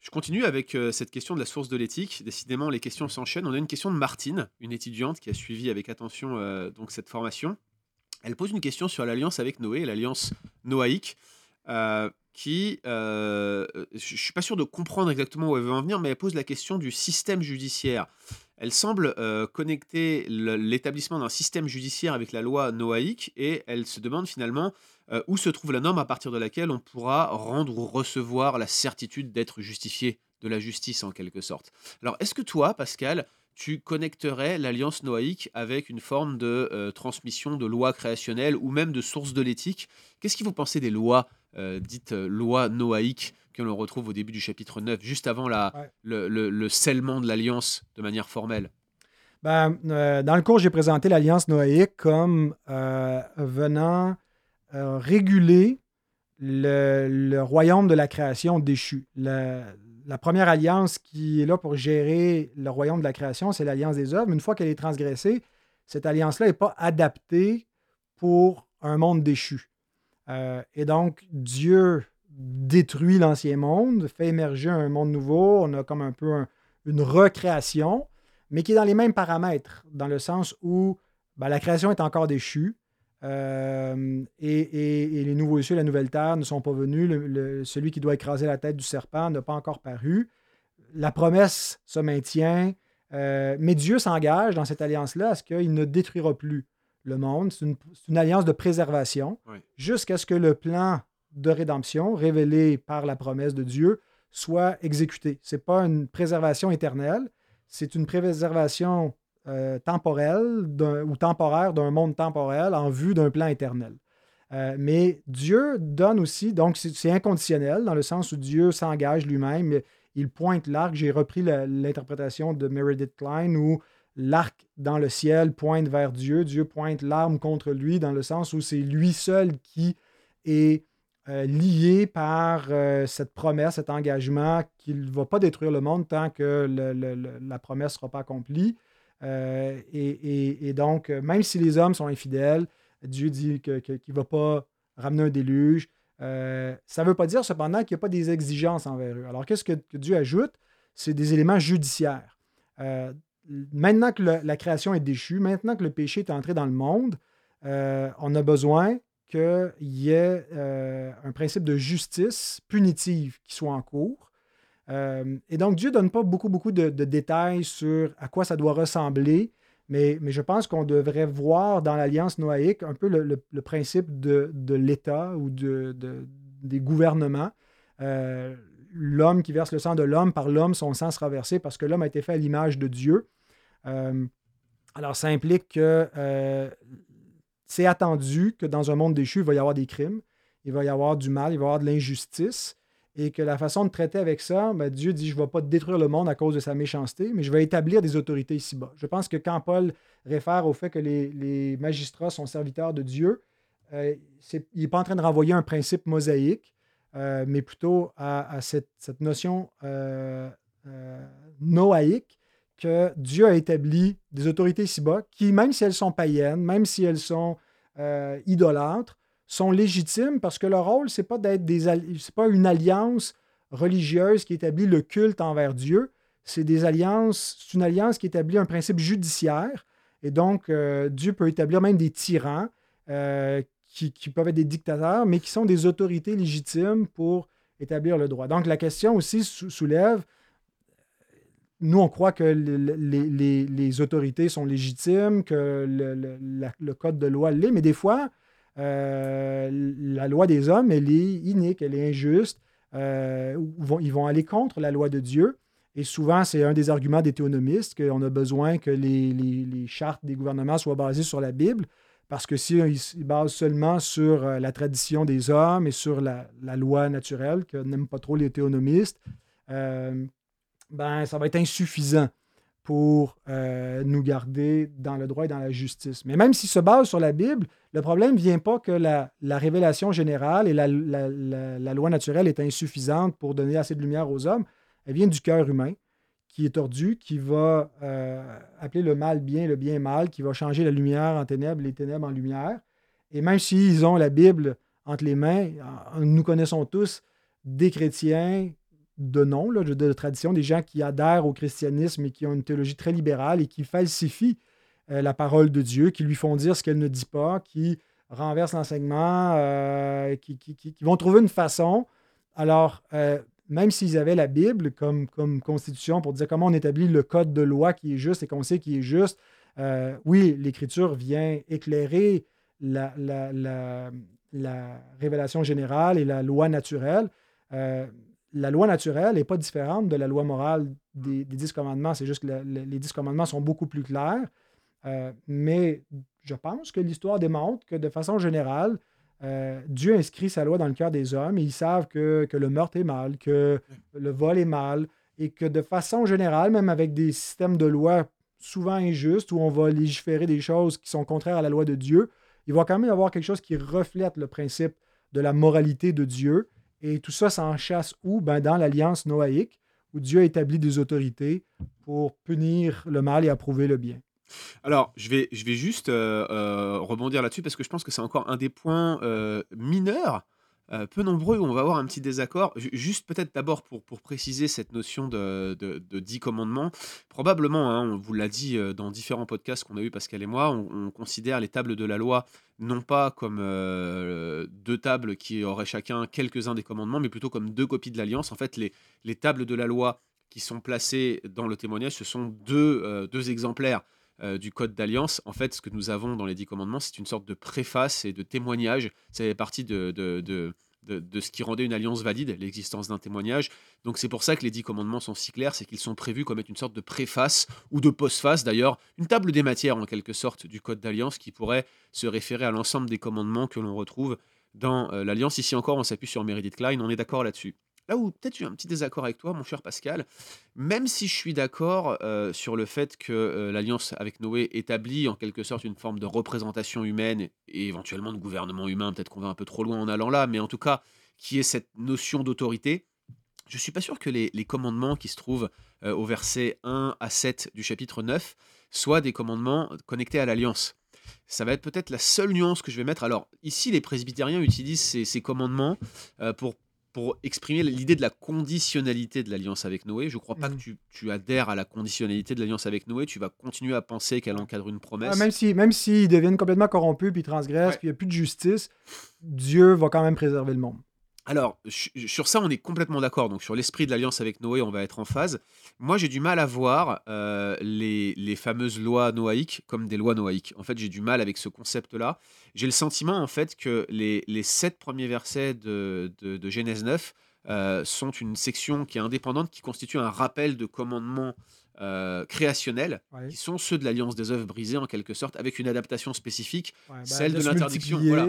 Speaker 1: Je continue avec euh, cette question de la source de l'éthique. Décidément, les questions s'enchaînent. On a une question de Martine, une étudiante qui a suivi avec attention euh, donc cette formation. Elle pose une question sur l'alliance avec Noé, l'alliance noaïque, euh, qui, je suis pas sûr de comprendre exactement où elle veut en venir, mais elle pose la question du système judiciaire. Elle semble connecter l'établissement d'un système judiciaire avec la loi noaïque et elle se demande finalement euh, où se trouve la norme à partir de laquelle on pourra rendre ou recevoir la certitude d'être justifié de la justice en quelque sorte. Alors est-ce que toi, Pascal, tu connecterais l'alliance noaïque avec une forme de euh, transmission de lois créationnelles ou même de sources de l'éthique? Qu'est-ce que vous pensez des lois euh, dites lois noaïques que l'on retrouve au début du chapitre 9, juste avant la, le, scellement de l'alliance de manière formelle
Speaker 2: ben, dans le cours, j'ai présenté l'alliance noaïque comme venant euh, réguler le, royaume de la création déchu. La, première alliance qui est là pour gérer le royaume de la création, c'est l'alliance des œuvres. Une fois qu'elle est transgressée, cette alliance-là n'est pas adaptée pour un monde déchu. Euh, et donc, Dieu détruit l'ancien monde, fait émerger un monde nouveau. On a comme un peu une recréation, mais qui est dans les mêmes paramètres, dans le sens où ben, la création est encore déchue. Euh, et, les nouveaux cieux, la nouvelle terre ne sont pas venus. celui qui doit écraser la tête du serpent n'a pas encore paru. La promesse se maintient, euh, mais Dieu s'engage dans cette alliance-là à ce qu'il ne détruira plus le monde. C'est une, alliance de préservation jusqu'à ce que le plan de rédemption révélé par la promesse de Dieu soit exécuté. Ce n'est pas une préservation éternelle, c'est une préservation euh, temporelle ou temporaire d'un monde temporel en vue d'un plan éternel. Euh, mais Dieu donne aussi, donc c'est inconditionnel dans le sens où Dieu s'engage lui-même, il pointe l'arc. J'ai repris l'interprétation de Meredith Klein où l'arc dans le ciel pointe vers Dieu, Dieu pointe l'arme contre lui dans le sens où c'est lui seul qui est euh, lié par euh, cette promesse, cet engagement qu'il ne va pas détruire le monde tant que la promesse ne sera pas accomplie. Euh, et, donc, même si les hommes sont infidèles, Dieu dit qu'il ne va pas ramener un déluge. ça ne veut pas dire cependant qu'il n'y a pas des exigences envers eux. Alors, qu'est-ce que, Dieu ajoute? C'est des éléments judiciaires. Maintenant que la création est déchue, maintenant que le péché est entré dans le monde, on a besoin qu'il y ait euh, un principe de justice punitive qui soit en cours. Euh, et donc, Dieu ne donne pas beaucoup, beaucoup de, détails sur à quoi ça doit ressembler, mais, je pense qu'on devrait voir dans l'Alliance noaïque un peu le, principe de, l'État ou de, des gouvernements. Euh, l'homme qui verse le sang de l'homme, par l'homme, son sang sera versé parce que l'homme a été fait à l'image de Dieu. alors, ça implique que c'est attendu que dans un monde déchu, il va y avoir des crimes, il va y avoir du mal, il va y avoir de l'injustice, et que la façon de traiter avec ça, ben, Dieu dit, je ne vais pas détruire le monde à cause de sa méchanceté, mais je vais établir des autorités ici-bas. Je pense que quand Paul réfère au fait que les, magistrats sont serviteurs de Dieu, euh, il n'est pas en train de renvoyer un principe mosaïque, euh, mais plutôt à, cette, notion euh, noaïque que Dieu a établi des autorités ici-bas qui, même si elles sont païennes, même si elles sont euh, idolâtres, sont légitimes parce que leur rôle, ce n'est pas pas une alliance religieuse qui établit le culte envers Dieu. C'est c'est une alliance qui établit un principe judiciaire. Et donc, euh, Dieu peut établir même des tyrans euh, qui, peuvent être des dictateurs, mais qui sont des autorités légitimes pour établir le droit. Donc, la question aussi soulève nous, on croit que les, autorités sont légitimes, que le, code de loi l'est, mais des fois, euh, la loi des hommes, elle est inique, elle est injuste. Euh, ils vont aller contre la loi de Dieu. Et souvent, c'est un des arguments des théonomistes qu'on a besoin que les, chartes des gouvernements soient basées sur la Bible, parce que s'ils ils basent seulement sur euh, la tradition des hommes et sur la, loi naturelle, que n'aiment pas trop les théonomistes, ben, ça va être insuffisant pour euh, nous garder dans le droit et dans la justice. Mais même s'il se base sur la Bible, le problème ne vient pas que la, révélation générale et la, loi naturelle est insuffisante pour donner assez de lumière aux hommes. Elle vient du cœur humain qui est tordu, qui va euh, appeler le mal bien, le bien mal, qui va changer la lumière en ténèbres, les ténèbres en lumière. Et même s'ils ont la Bible entre les mains, nous connaissons tous des chrétiens de nom, de, tradition, des gens qui adhèrent au christianisme et qui ont une théologie très libérale et qui falsifient euh, la parole de Dieu, qui lui font dire ce qu'elle ne dit pas, qui renversent l'enseignement, euh, qui, vont trouver une façon. Alors, euh, même s'ils avaient la Bible comme, comme constitution pour dire comment on établit le code de loi qui est juste et qu'on sait qui est juste, oui, l'Écriture vient éclairer la, la, révélation générale et la loi naturelle la loi naturelle n'est pas différente de la loi morale des, dix commandements. C'est juste que les dix commandements sont beaucoup plus clairs. Euh, mais je pense que l'histoire démontre que de façon générale, euh, Dieu inscrit sa loi dans le cœur des hommes et ils savent que, le meurtre est mal, que le vol est mal et que de façon générale, même avec des systèmes de loi souvent injustes où on va légiférer des choses qui sont contraires à la loi de Dieu, il va quand même y avoir quelque chose qui reflète le principe de la moralité de Dieu et tout ça s'en chasse où? Ben, dans l'alliance noaïque, où Dieu a établi des autorités pour punir le mal et approuver le bien.
Speaker 1: Alors, je vais, je vais juste rebondir là-dessus parce que je pense que c'est encore un des points mineurs euh, peu nombreux où on va avoir un petit désaccord. Juste peut-être d'abord pour, pour préciser cette notion de, de, dix commandements. Probablement, hein, on vous l'a dit euh, dans différents podcasts qu'on a eu Pascal et moi, on, considère les tables de la loi non pas comme euh, deux tables qui auraient chacun quelques-uns des commandements, mais plutôt comme deux copies de l'alliance. En fait, les, les tables de la loi qui sont placées dans le témoignage, ce sont deux, deux exemplaires du code d'alliance. En fait, ce que nous avons dans les dix commandements, c'est une sorte de préface et de témoignage. Fait partie de, de, de, ce qui rendait une alliance valide, l'existence d'un témoignage. Donc c'est pour ça que les dix commandements sont si clairs, c'est qu'ils sont prévus comme être une sorte de préface ou de postface d'ailleurs, une table des matières en quelque sorte du code d'alliance qui pourrait se référer à l'ensemble des commandements que l'on retrouve dans euh, l'alliance. Ici encore, on s'appuie sur Meredith Klein, on est d'accord là-dessus. Là où peut-être j'ai un petit désaccord avec toi, mon cher Pascal, même si je suis d'accord euh, sur le fait que euh, l'alliance avec Noé établit en quelque sorte une forme de représentation humaine et éventuellement de gouvernement humain, peut-être qu'on va un peu trop loin en allant là, mais en tout cas, qui est cette notion d'autorité, je ne suis pas sûr que les, commandements qui se trouvent euh, au verset 1 à 7 du chapitre 9 soient des commandements connectés à l'alliance. Ça va être peut-être la seule nuance que je vais mettre. Alors, ici, les presbytériens utilisent ces, ces commandements pour pour exprimer l'idée de la conditionnalité de l'alliance avec Noé. Je ne crois pas que mmh. tu, adhères à la conditionnalité de l'alliance avec Noé. Tu vas continuer à penser qu'elle encadre une promesse.
Speaker 2: même s'ils si, même deviennent complètement corrompus, puis transgressent, puis il n'y a plus de justice, Dieu va quand même préserver le monde.
Speaker 1: Alors, sur ça, on est complètement d'accord. Donc, sur l'esprit de l'alliance avec Noé, on va être en phase. Moi, j'ai du mal à voir euh, les, fameuses lois noaïques comme des lois noaïques. En fait, j'ai du mal avec ce concept-là. J'ai le sentiment, en fait, que les, sept premiers versets de, Genèse 9 euh, sont une section qui est indépendante, qui constitue un rappel de commandements euh, créationnels, qui sont ceux de l'Alliance des œuvres brisées en quelque sorte, avec une adaptation spécifique, bah, celle de, l'interdiction. Voilà.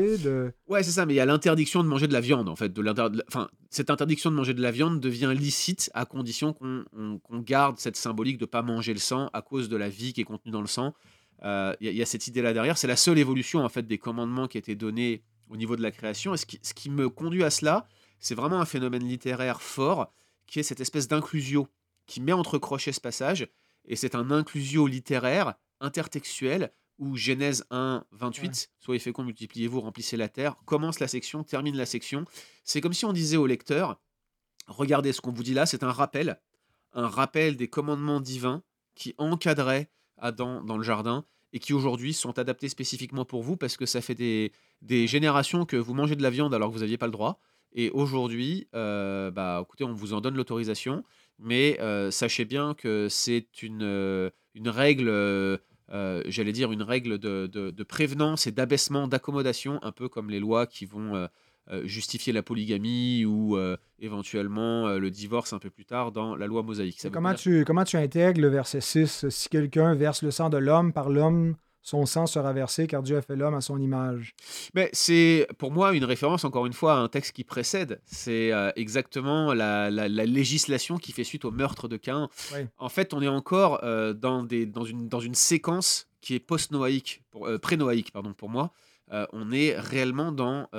Speaker 1: Ouais, c'est ça, mais il y a l'interdiction de manger de la viande en fait. De enfin, cette interdiction de manger de la viande devient licite à condition qu'on garde cette symbolique de pas manger le sang à cause de la vie qui est contenue dans le sang. Euh, il y, a cette idée là derrière. C'est la seule évolution en fait des commandements qui étaient donnés au niveau de la création. Et ce qui, ce qui me conduit à cela, c'est vraiment un phénomène littéraire fort qui est cette espèce d'inclusio qui met entre crochets ce passage, et c'est un inclusio littéraire, intertextuel, où Genèse 1, 28, soyez féconds, multipliez-vous, remplissez la terre, commence la section, termine la section. C'est comme si on disait au lecteur, regardez ce qu'on vous dit là, c'est un rappel, un rappel des commandements divins qui encadraient Adam dans le jardin et qui aujourd'hui sont adaptés spécifiquement pour vous parce que ça fait des, des générations que vous mangez de la viande alors que vous n'aviez pas le droit. Et aujourd'hui, euh, bah, écoutez, on vous en donne l'autorisation mais sachez bien que c'est une, une règle, j'allais dire une règle de, de, prévenance et d'abaissement, d'accommodation, un peu comme les lois qui vont justifier la polygamie ou éventuellement le divorce un peu plus tard dans la loi mosaïque.
Speaker 2: comment, tu, comment tu intègres le verset 6 Si quelqu'un verse le sang de l'homme par l'homme, son sang sera versé car Dieu a fait l'homme à son image.
Speaker 1: Mais c'est pour moi une référence, encore une fois, à un texte qui précède. C'est euh, exactement la, législation qui fait suite au meurtre de Cain. En fait, on est encore euh, dans, des, dans, une, dans une séquence qui est post-noaïque, euh, pré-noaïque, pardon, pour moi. on est réellement dans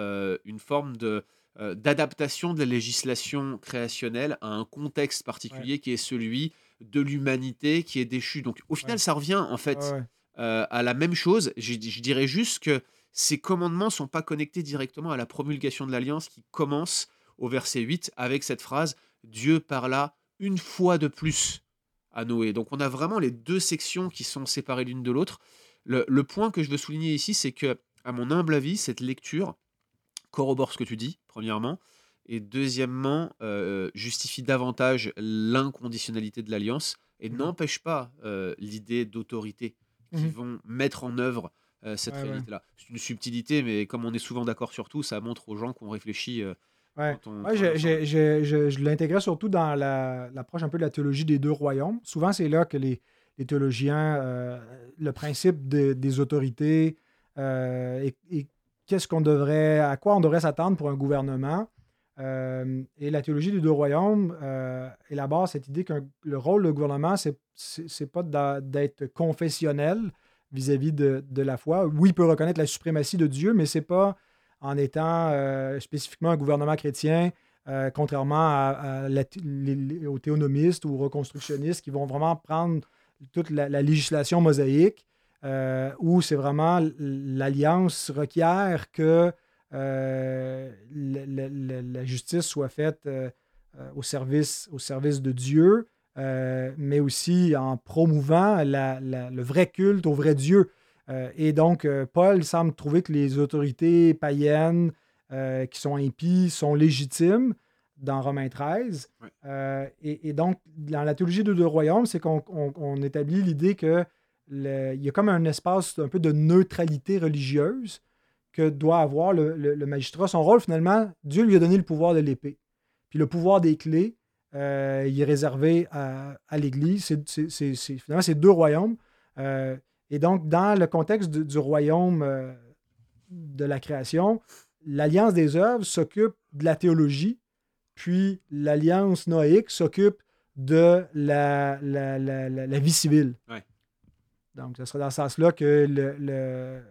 Speaker 1: une forme de d'adaptation de la législation créationnelle à un contexte particulier qui est celui de l'humanité qui est déchue. Donc au final, ça revient en fait euh, à la même chose. Je, dirais juste que ces commandements sont pas connectés directement à la promulgation de l'alliance qui commence au verset 8 avec cette phrase Dieu parla une fois de plus à Noé. Donc on a vraiment les deux sections qui sont séparées l'une de l'autre. Le, point que je veux souligner ici, c'est que, à mon humble avis, cette lecture corrobore ce que tu dis, premièrement, et deuxièmement, euh, justifie davantage l'inconditionnalité de l'alliance et n'empêche pas euh, l'idée d'autorité qui mmh vont mettre en œuvre euh, cette réalité-là. C'est une subtilité, mais comme on est souvent d'accord sur tout, ça montre aux gens qu'on réfléchit. Euh,
Speaker 2: ouais. je, l'intégrais surtout dans l'approche un peu de la théologie des deux royaumes. Souvent, c'est là que les, théologiens, euh, le principe des autorités et, qu'est-ce qu'on devrait, à quoi on devrait s'attendre pour un gouvernement. Et la théologie des deux royaumes élabore cette idée que le rôle du gouvernement, c'est c'est pas d'être confessionnel vis-à-vis de, la foi. Oui, il peut reconnaître la suprématie de Dieu, mais c'est pas en étant euh, spécifiquement un gouvernement chrétien, euh, contrairement à, aux théonomistes ou aux reconstructionnistes qui vont vraiment prendre toute la, législation mosaïque où c'est vraiment l'alliance requiert que la, justice soit faite au, service, au service de Dieu, mais aussi en promouvant le vrai culte au vrai Dieu. et donc, Paul semble trouver que les autorités païennes qui sont impies sont légitimes, dans Romains 13. Euh, et, donc, dans la théologie de deux royaumes, c'est qu'on établit l'idée qu'il y a comme un espace un peu de neutralité religieuse que doit avoir le, magistrat. Son rôle, finalement, Dieu lui a donné le pouvoir de l'épée. Puis le pouvoir des clés, euh, il est réservé à, l'Église. C'est, finalement, c'est deux royaumes. Euh, et donc, dans le contexte du royaume de la création, l'Alliance des œuvres s'occupe de la théologie puis l'Alliance noaïque s'occupe de la, la, vie civile. Donc, ce sera dans ce sens-là que le,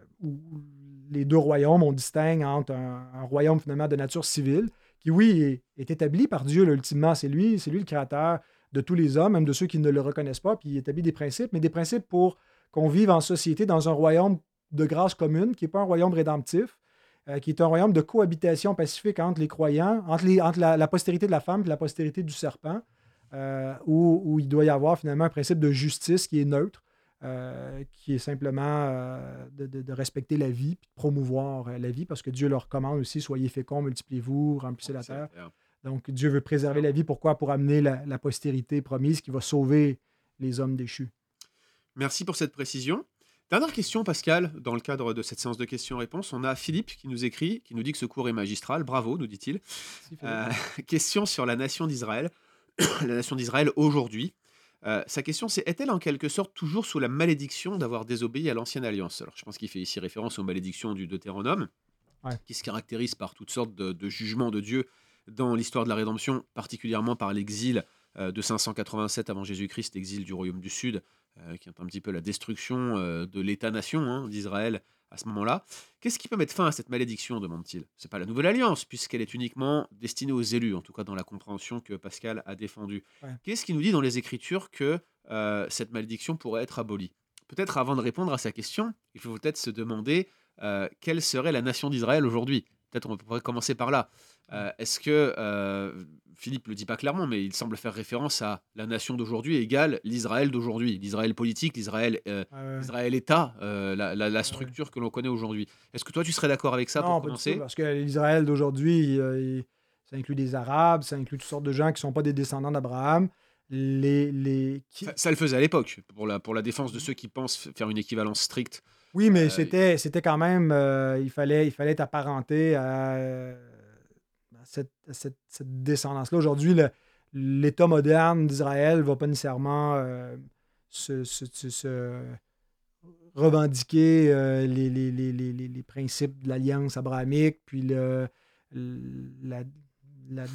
Speaker 2: les deux royaumes, on distingue entre un, royaume finalement de nature civile, qui, oui, est, établi par Dieu, ultimement. C'est lui, c'est lui le créateur de tous les hommes, même de ceux qui ne le reconnaissent pas, puis il établit des principes, mais des principes pour qu'on vive en société dans un royaume de grâce commune, qui n'est pas un royaume rédemptif, euh, qui est un royaume de cohabitation pacifique entre les croyants, entre la, postérité de la femme et la postérité du serpent, euh, où, il doit y avoir finalement un principe de justice qui est neutre, euh, qui est simplement de, respecter la vie, puis de promouvoir la vie, parce que Dieu leur commande aussi, soyez féconds, multipliez-vous, remplissez la terre. Donc Dieu veut préserver la vie, pourquoi? Pour amener la postérité promise qui va sauver les hommes déchus.
Speaker 1: Merci pour cette précision. Dernière question, Pascal, dans le cadre de cette séance de questions-réponses, on a Philippe qui nous écrit, qui nous dit que ce cours est magistral. Bravo, nous dit-il. Euh, (laughs) question sur la nation d'Israël. (coughs) la nation d'Israël aujourd'hui. Euh, sa question, c'est est-elle en quelque sorte toujours sous la malédiction d'avoir désobéi à l'ancienne alliance? Alors, je pense qu'il fait ici référence aux malédictions du Deutéronome, qui se caractérise par toutes sortes de, jugements de Dieu dans l'histoire de la rédemption, particulièrement par l'exil euh, de 587 avant Jésus-Christ, l'exil du royaume du Sud, euh, qui est un petit peu la destruction euh, de l'État-nation hein, d'Israël à ce moment-là. Qu'est-ce qui peut mettre fin à cette malédiction demande-t-il? C'est pas la nouvelle alliance, puisqu'elle est uniquement destinée aux élus, en tout cas dans la compréhension que Pascal a défendue. Qu'est-ce qui nous dit dans les Écritures que euh, cette malédiction pourrait être abolie? Peut-être avant de répondre à sa question, il faut peut-être se demander quelle serait la nation d'Israël aujourd'hui? Peut-être on pourrait commencer par là. Est-ce que Philippe le dit pas clairement, mais il semble faire référence à la nation d'aujourd'hui égale l'Israël d'aujourd'hui, l'Israël politique, l'Israël euh, État, euh, la, structure que l'on connaît aujourd'hui. Est-ce que toi tu serais d'accord avec ça pour commencer?
Speaker 2: Parce que l'Israël d'aujourd'hui, ça inclut des Arabes, ça inclut toutes sortes de gens qui ne sont pas des descendants d'Abraham. Les, les...
Speaker 1: Ça, le faisait à l'époque, pour la, pour la défense de ceux qui pensent faire une équivalence stricte.
Speaker 2: Oui, mais euh, c'était, c'était quand même, il, fallait, il fallait être apparenté à cette, descendance-là. Aujourd'hui, l'État moderne d'Israël ne va pas nécessairement euh, se, revendiquer euh, les, principes de l'alliance abrahamique, puis le, la,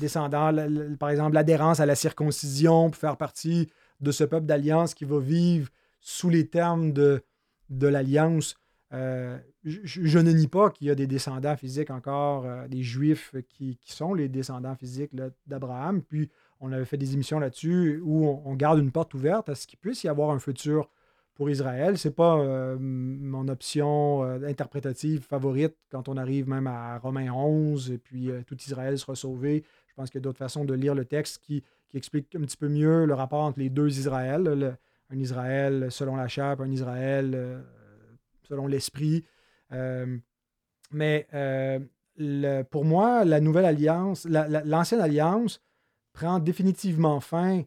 Speaker 2: descendance, par exemple, l'adhérence à la circoncision pour faire partie de ce peuple d'alliance qui va vivre sous les termes de, de l'alliance. Euh, je, ne nie pas qu'il y a des descendants physiques encore, euh, des juifs qui, sont les descendants physiques d'Abraham. Puis on avait fait des émissions là-dessus où on, garde une porte ouverte à ce qu'il puisse y avoir un futur pour Israël. Ce n'est pas euh, mon option interprétative favorite quand on arrive même à Romains 11 et puis tout Israël sera sauvé. Je pense qu'il y a d'autres façons de lire le texte qui, qui un petit peu mieux le rapport entre les deux Israël. Un Israël selon la chair, un Israël selon l'esprit. Euh, mais euh, pour moi, la nouvelle alliance, l'ancienne alliance prend définitivement fin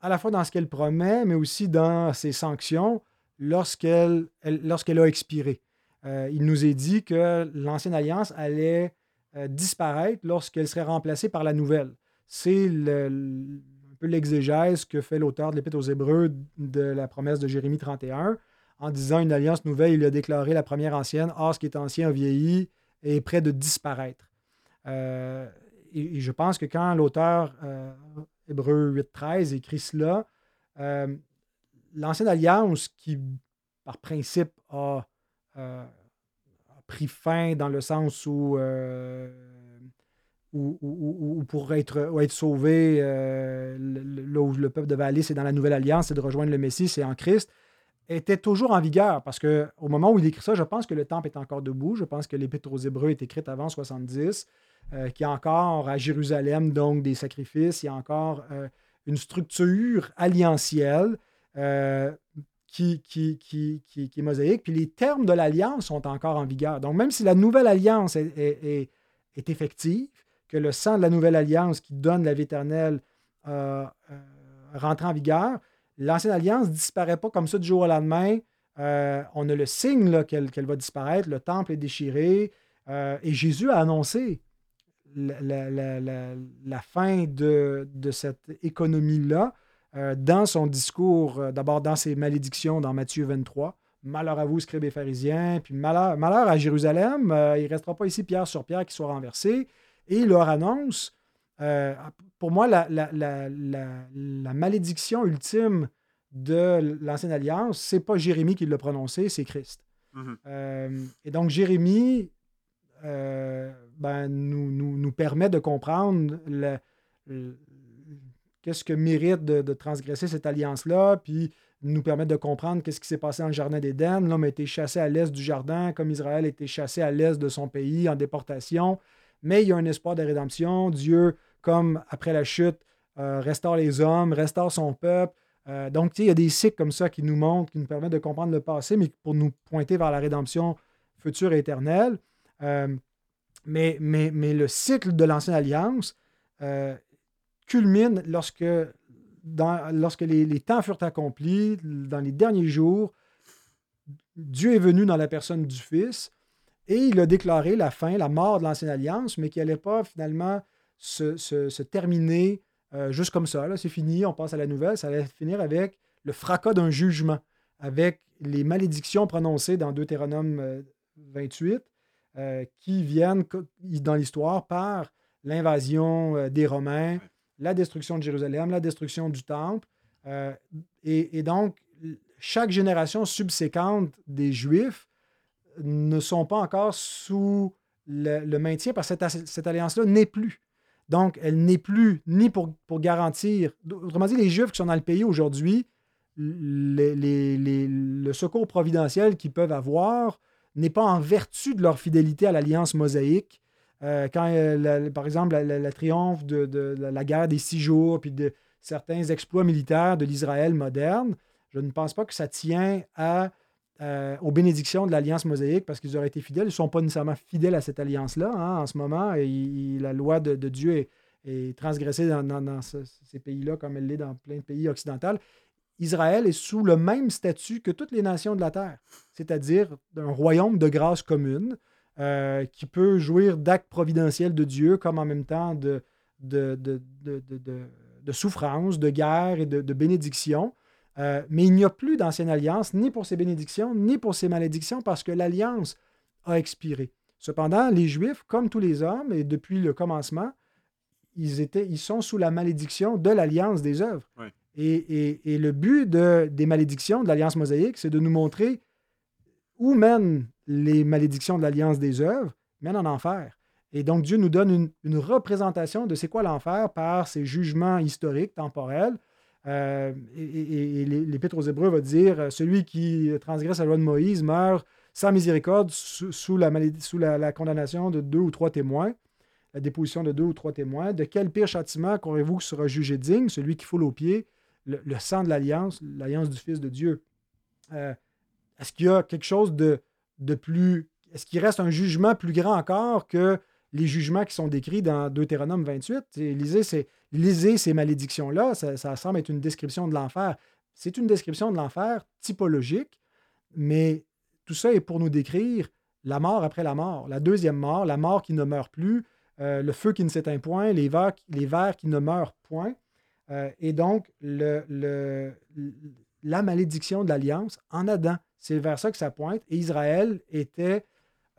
Speaker 2: à la fois dans ce qu'elle promet, mais aussi dans ses sanctions lorsqu'elle lorsqu'elle a expiré. Euh, il nous est dit que l'ancienne alliance allait disparaître lorsqu'elle serait remplacée par la nouvelle. C'est un l'exégèse que fait l'auteur de l'Épître aux Hébreux de la promesse de Jérémie 31 en disant une alliance nouvelle, il a déclaré la première ancienne. Or, ce qui est ancien a vieilli et est près de disparaître. Euh, et, je pense que quand l'auteur euh, Hébreu 8.13 écrit cela, euh, l'ancienne alliance qui, par principe, a, pris fin dans le sens où, où, pour être, être sauvé, là où le peuple devait aller, c'est dans la nouvelle alliance, c'est de rejoindre le Messie, c'est en Christ était toujours en vigueur parce qu'au moment où il écrit ça, je pense que le temple est encore debout. Je pense que l'Épître aux Hébreux est écrite avant 70, euh, qu'il y a encore à Jérusalem donc des sacrifices, il y a encore euh, une structure alliantielle euh, qui, qui, qui, qui, est mosaïque. Puis les termes de l'alliance sont encore en vigueur. Donc même si la nouvelle alliance est, est, est, effective, que le sang de la nouvelle alliance qui donne la vie éternelle rentre en vigueur, L'ancienne alliance ne disparaît pas comme ça du jour au lendemain. Euh, on a le signe qu'elle va disparaître, le temple est déchiré, euh, et Jésus a annoncé la, fin de, cette économie-là euh, dans son discours, d'abord dans ses malédictions dans Matthieu 23. Malheur à vous, scribes et pharisiens, puis malheur, malheur à Jérusalem, il ne restera pas ici pierre sur pierre qui soit renversé. Et il leur annonce euh, pour moi, la, malédiction ultime de l'Ancienne Alliance, c'est pas Jérémie qui l'a prononcé, c'est Christ. Mhm. Euh, et donc, Jérémie euh, ben, nous, permet de comprendre qu'est-ce que mérite de, transgresser cette alliance-là, puis nous permet de comprendre qu'est-ce qui s'est passé dans le Jardin d'Éden. L'homme a été chassé à l'est du Jardin, comme Israël a été chassé à l'est de son pays en déportation. Mais il y a un espoir de rédemption. Dieu comme après la chute, euh, restaure les hommes, restaure son peuple. Euh, donc, il y a des cycles comme ça qui nous montrent, qui nous permettent de comprendre le passé, mais pour nous pointer vers la rédemption future et éternelle. Euh, mais, le cycle de l'Ancienne Alliance culmine lorsque, lorsque les, temps furent accomplis, dans les derniers jours, Dieu est venu dans la personne du Fils et il a déclaré la fin, la mort de l'Ancienne Alliance, mais qui n'allait pas finalement se, terminer euh, juste comme ça. C'est fini, on passe à la nouvelle. Ça allait finir avec le fracas d'un jugement, avec les malédictions prononcées dans Deutéronome 28, euh, euh, qui viennent dans l'histoire par l'invasion des Romains, la destruction de Jérusalem, la destruction du Temple. Et, donc, chaque génération subséquente des Juifs ne sont pas encore sous le, maintien parce que cette alliance-là n'est plus. Donc, elle n'est plus ni pour, pour garantir. Autrement dit, les Juifs qui sont dans le pays aujourd'hui, le secours providentiel qu'ils peuvent avoir n'est pas en vertu de leur fidélité à l'alliance mosaïque. Euh, quand, euh, par exemple, le triomphe de, la guerre des six jours, puis de certains exploits militaires de l'Israël moderne, je ne pense pas que ça tient à euh, aux bénédictions de l'Alliance mosaïque parce qu'ils auraient été fidèles. Ils ne sont pas nécessairement fidèles à cette alliance-là hein, en ce moment. Et, la loi de, Dieu est, transgressée dans, ces pays-là comme elle l'est dans plein de pays occidentaux. Israël est sous le même statut que toutes les nations de la terre, c'est-à-dire un royaume de grâce commune euh, qui peut jouir d'actes providentiels de Dieu comme en même temps de, de, de souffrance, de guerre et de, bénédiction. Euh, mais il n'y a plus d'ancienne alliance, ni pour ses bénédictions, ni pour ses malédictions, parce que l'alliance a expiré. Cependant, les Juifs, comme tous les hommes, et depuis le commencement, ils, étaient, ils sont sous la malédiction de l'alliance des œuvres. Et, le but de, des malédictions de l'alliance mosaïque, c'est de nous montrer où mènent les malédictions de l'alliance des œuvres, mènent en enfer. Et donc Dieu nous donne une, une représentation de c'est quoi l'enfer par ses jugements historiques, temporels, euh, et, l'Épître aux Hébreux va dire euh, Celui qui transgresse la loi de Moïse meurt sans miséricorde sous, la, sous la, condamnation de deux ou trois témoins, la déposition de deux ou trois témoins. De quel pire châtiment croyez-vous que sera jugé digne celui qui foule aux pieds le, sang de l'alliance, l'alliance du Fils de Dieu? Euh, Est-ce qu'il y a quelque chose de, de plus. Est-ce qu'il reste un jugement plus grand encore que les jugements qui sont décrits dans Deutéronome 28. Lisez ces, ces malédictions-là, ça, semble être une description de l'enfer. C'est une description de l'enfer typologique, mais tout ça est pour nous décrire la mort après la mort, la deuxième mort, la mort qui ne meurt plus, euh, le feu qui ne s'éteint point, les vers, les vers qui ne meurent point. Euh, et donc, la malédiction de l'alliance en Adam. C'est vers ça que ça pointe. Et Israël était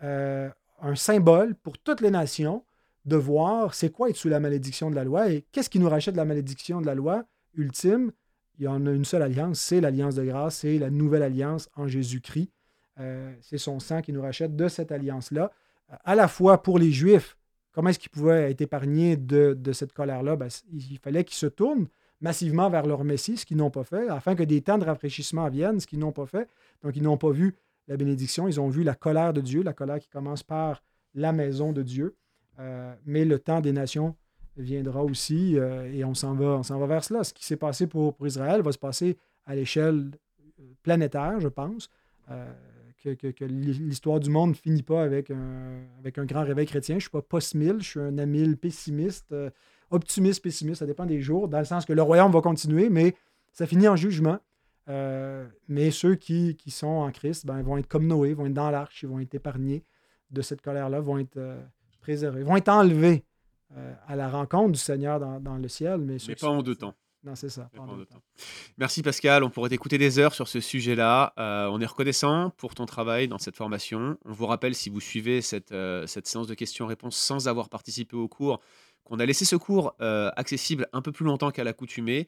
Speaker 2: euh, un symbole pour toutes les nations de voir c'est quoi être sous la malédiction de la loi et qu'est-ce qui nous rachète de la malédiction de la loi ultime. Il y en a une seule alliance, c'est l'alliance de grâce, c'est la nouvelle alliance en Jésus-Christ. Euh, c'est son sang qui nous rachète de cette alliance-là. À la fois pour les Juifs, comment est-ce qu'ils pouvaient être épargnés de, cette colère-là? Ben, il fallait qu'ils se tournent, massivement vers leur Messie, ce qu'ils n'ont pas fait, afin que des temps de rafraîchissement viennent, ce qu'ils n'ont pas fait. Donc, ils n'ont pas vu la bénédiction, ils ont vu la colère de Dieu, la colère qui commence par la maison de Dieu. Euh, mais le temps des nations viendra aussi euh, et on s'en va, on s'en va vers cela. Ce qui s'est passé pour, Israël va se passer à l'échelle euh, planétaire, je pense. que, que, l'histoire du monde ne finit pas avec un, avec un grand réveil chrétien. Je ne suis pas post-mille, je suis un amile pessimiste, optimiste, pessimiste, ça dépend des jours, dans le sens que le royaume va continuer, mais ça finit en jugement. Mais ceux qui, qui, sont en Christ ben, vont être comme Noé, vont être dans l'arche, ils vont être épargnés de cette colère-là, vont être préservés, vont être enlevés euh, à la rencontre du Seigneur dans, le ciel. Mais,
Speaker 1: mais pas en deux temps.
Speaker 2: Non, c'est ça.
Speaker 1: Merci Pascal, on pourrait écouter des heures sur ce sujet-là. Euh, on est reconnaissant pour ton travail dans cette formation. On vous rappelle, si vous suivez cette, euh, cette séance de questions-réponses sans avoir participé au cours, qu'on a laissé ce cours accessible un peu plus longtemps qu'à l'accoutumée.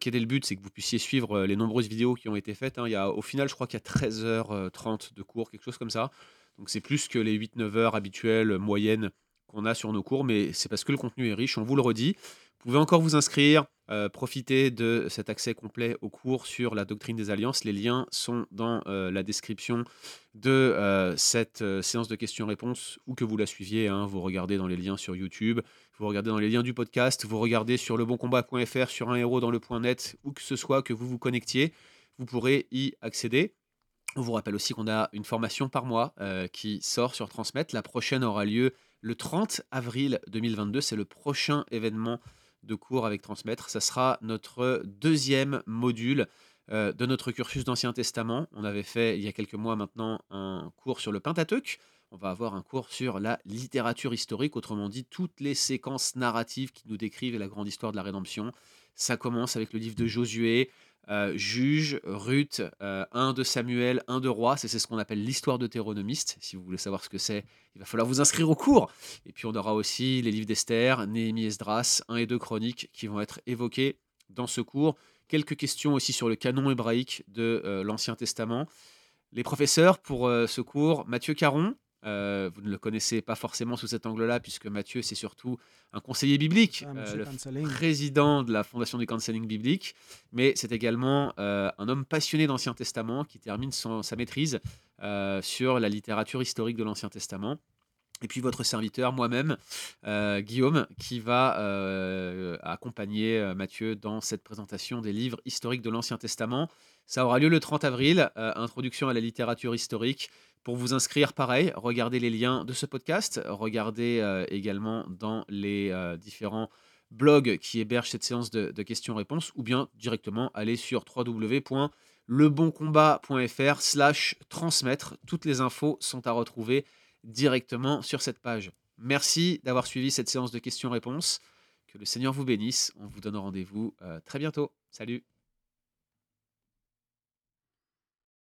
Speaker 1: Quel est le but? C'est que vous puissiez suivre les nombreuses vidéos qui ont été faites. Hein. Il y a, au final, je crois qu'il y a 13h30 de cours, quelque chose comme ça. Donc c'est plus que les 8-9 heures habituelles, moyennes qu'on a sur nos cours, mais c'est parce que le contenu est riche, on vous le redit. Vous pouvez encore vous inscrire, euh, profiter de cet accès complet au cours sur la doctrine des alliances. Les liens sont dans euh, la description de euh, cette séance de questions-réponses, ou que vous la suiviez. Hein. vous regardez dans les liens sur YouTube, vous regardez dans les liens du podcast, vous regardez sur leboncombat.fr, sur un héros dans le point où que ce soit que vous vous connectiez, vous pourrez y accéder. On vous rappelle aussi qu'on a une formation par mois qui sort sur Transmettre. La prochaine aura lieu le 30 avril 2022. C'est le prochain événement de cours avec Transmettre. Ça sera notre deuxième module euh, de notre cursus d'Ancien Testament. On avait fait il y a quelques mois maintenant un cours sur le Pentateuque. On va avoir un cours sur la littérature historique, autrement dit toutes les séquences narratives qui nous décrivent la grande histoire de la rédemption. Ça commence avec le livre de Josué, euh, juge, Ruth, euh, un de Samuel, un de Roi. C'est ce qu'on appelle l'histoire deutéronomiste. Si vous voulez savoir ce que c'est, il va falloir vous inscrire au cours. Et puis on aura aussi les livres d'Esther, Néhémie, Esdras, 1 et 2 chroniques qui vont être évoqués dans ce cours. Quelques questions aussi sur le canon hébraïque de euh, l'Ancien Testament. Les professeurs pour ce cours, Mathieu Caron, euh, vous ne le connaissez pas forcément sous cet angle-là, puisque Mathieu, c'est surtout un conseiller biblique, ah, euh, le président de la Fondation du Counseling biblique, mais c'est également euh, un homme passionné d'Ancien Testament qui termine sa maîtrise sur la littérature historique de l'Ancien Testament. Et puis votre serviteur, moi-même, Guillaume, qui va accompagner Mathieu dans cette présentation des livres historiques de l'Ancien Testament. Ça aura lieu le 30 avril, introduction à la littérature historique. Pour vous inscrire, pareil, regardez les liens de ce podcast, regardez euh, également dans les euh, différents blogs qui hébergent cette séance de, questions-réponses, ou bien directement aller sur www.leboncombat.fr slash transmettre. Toutes les infos sont à retrouver directement sur cette page. Merci d'avoir suivi cette séance de questions-réponses. Que le Seigneur vous bénisse. On vous donne rendez-vous euh, très bientôt. Salut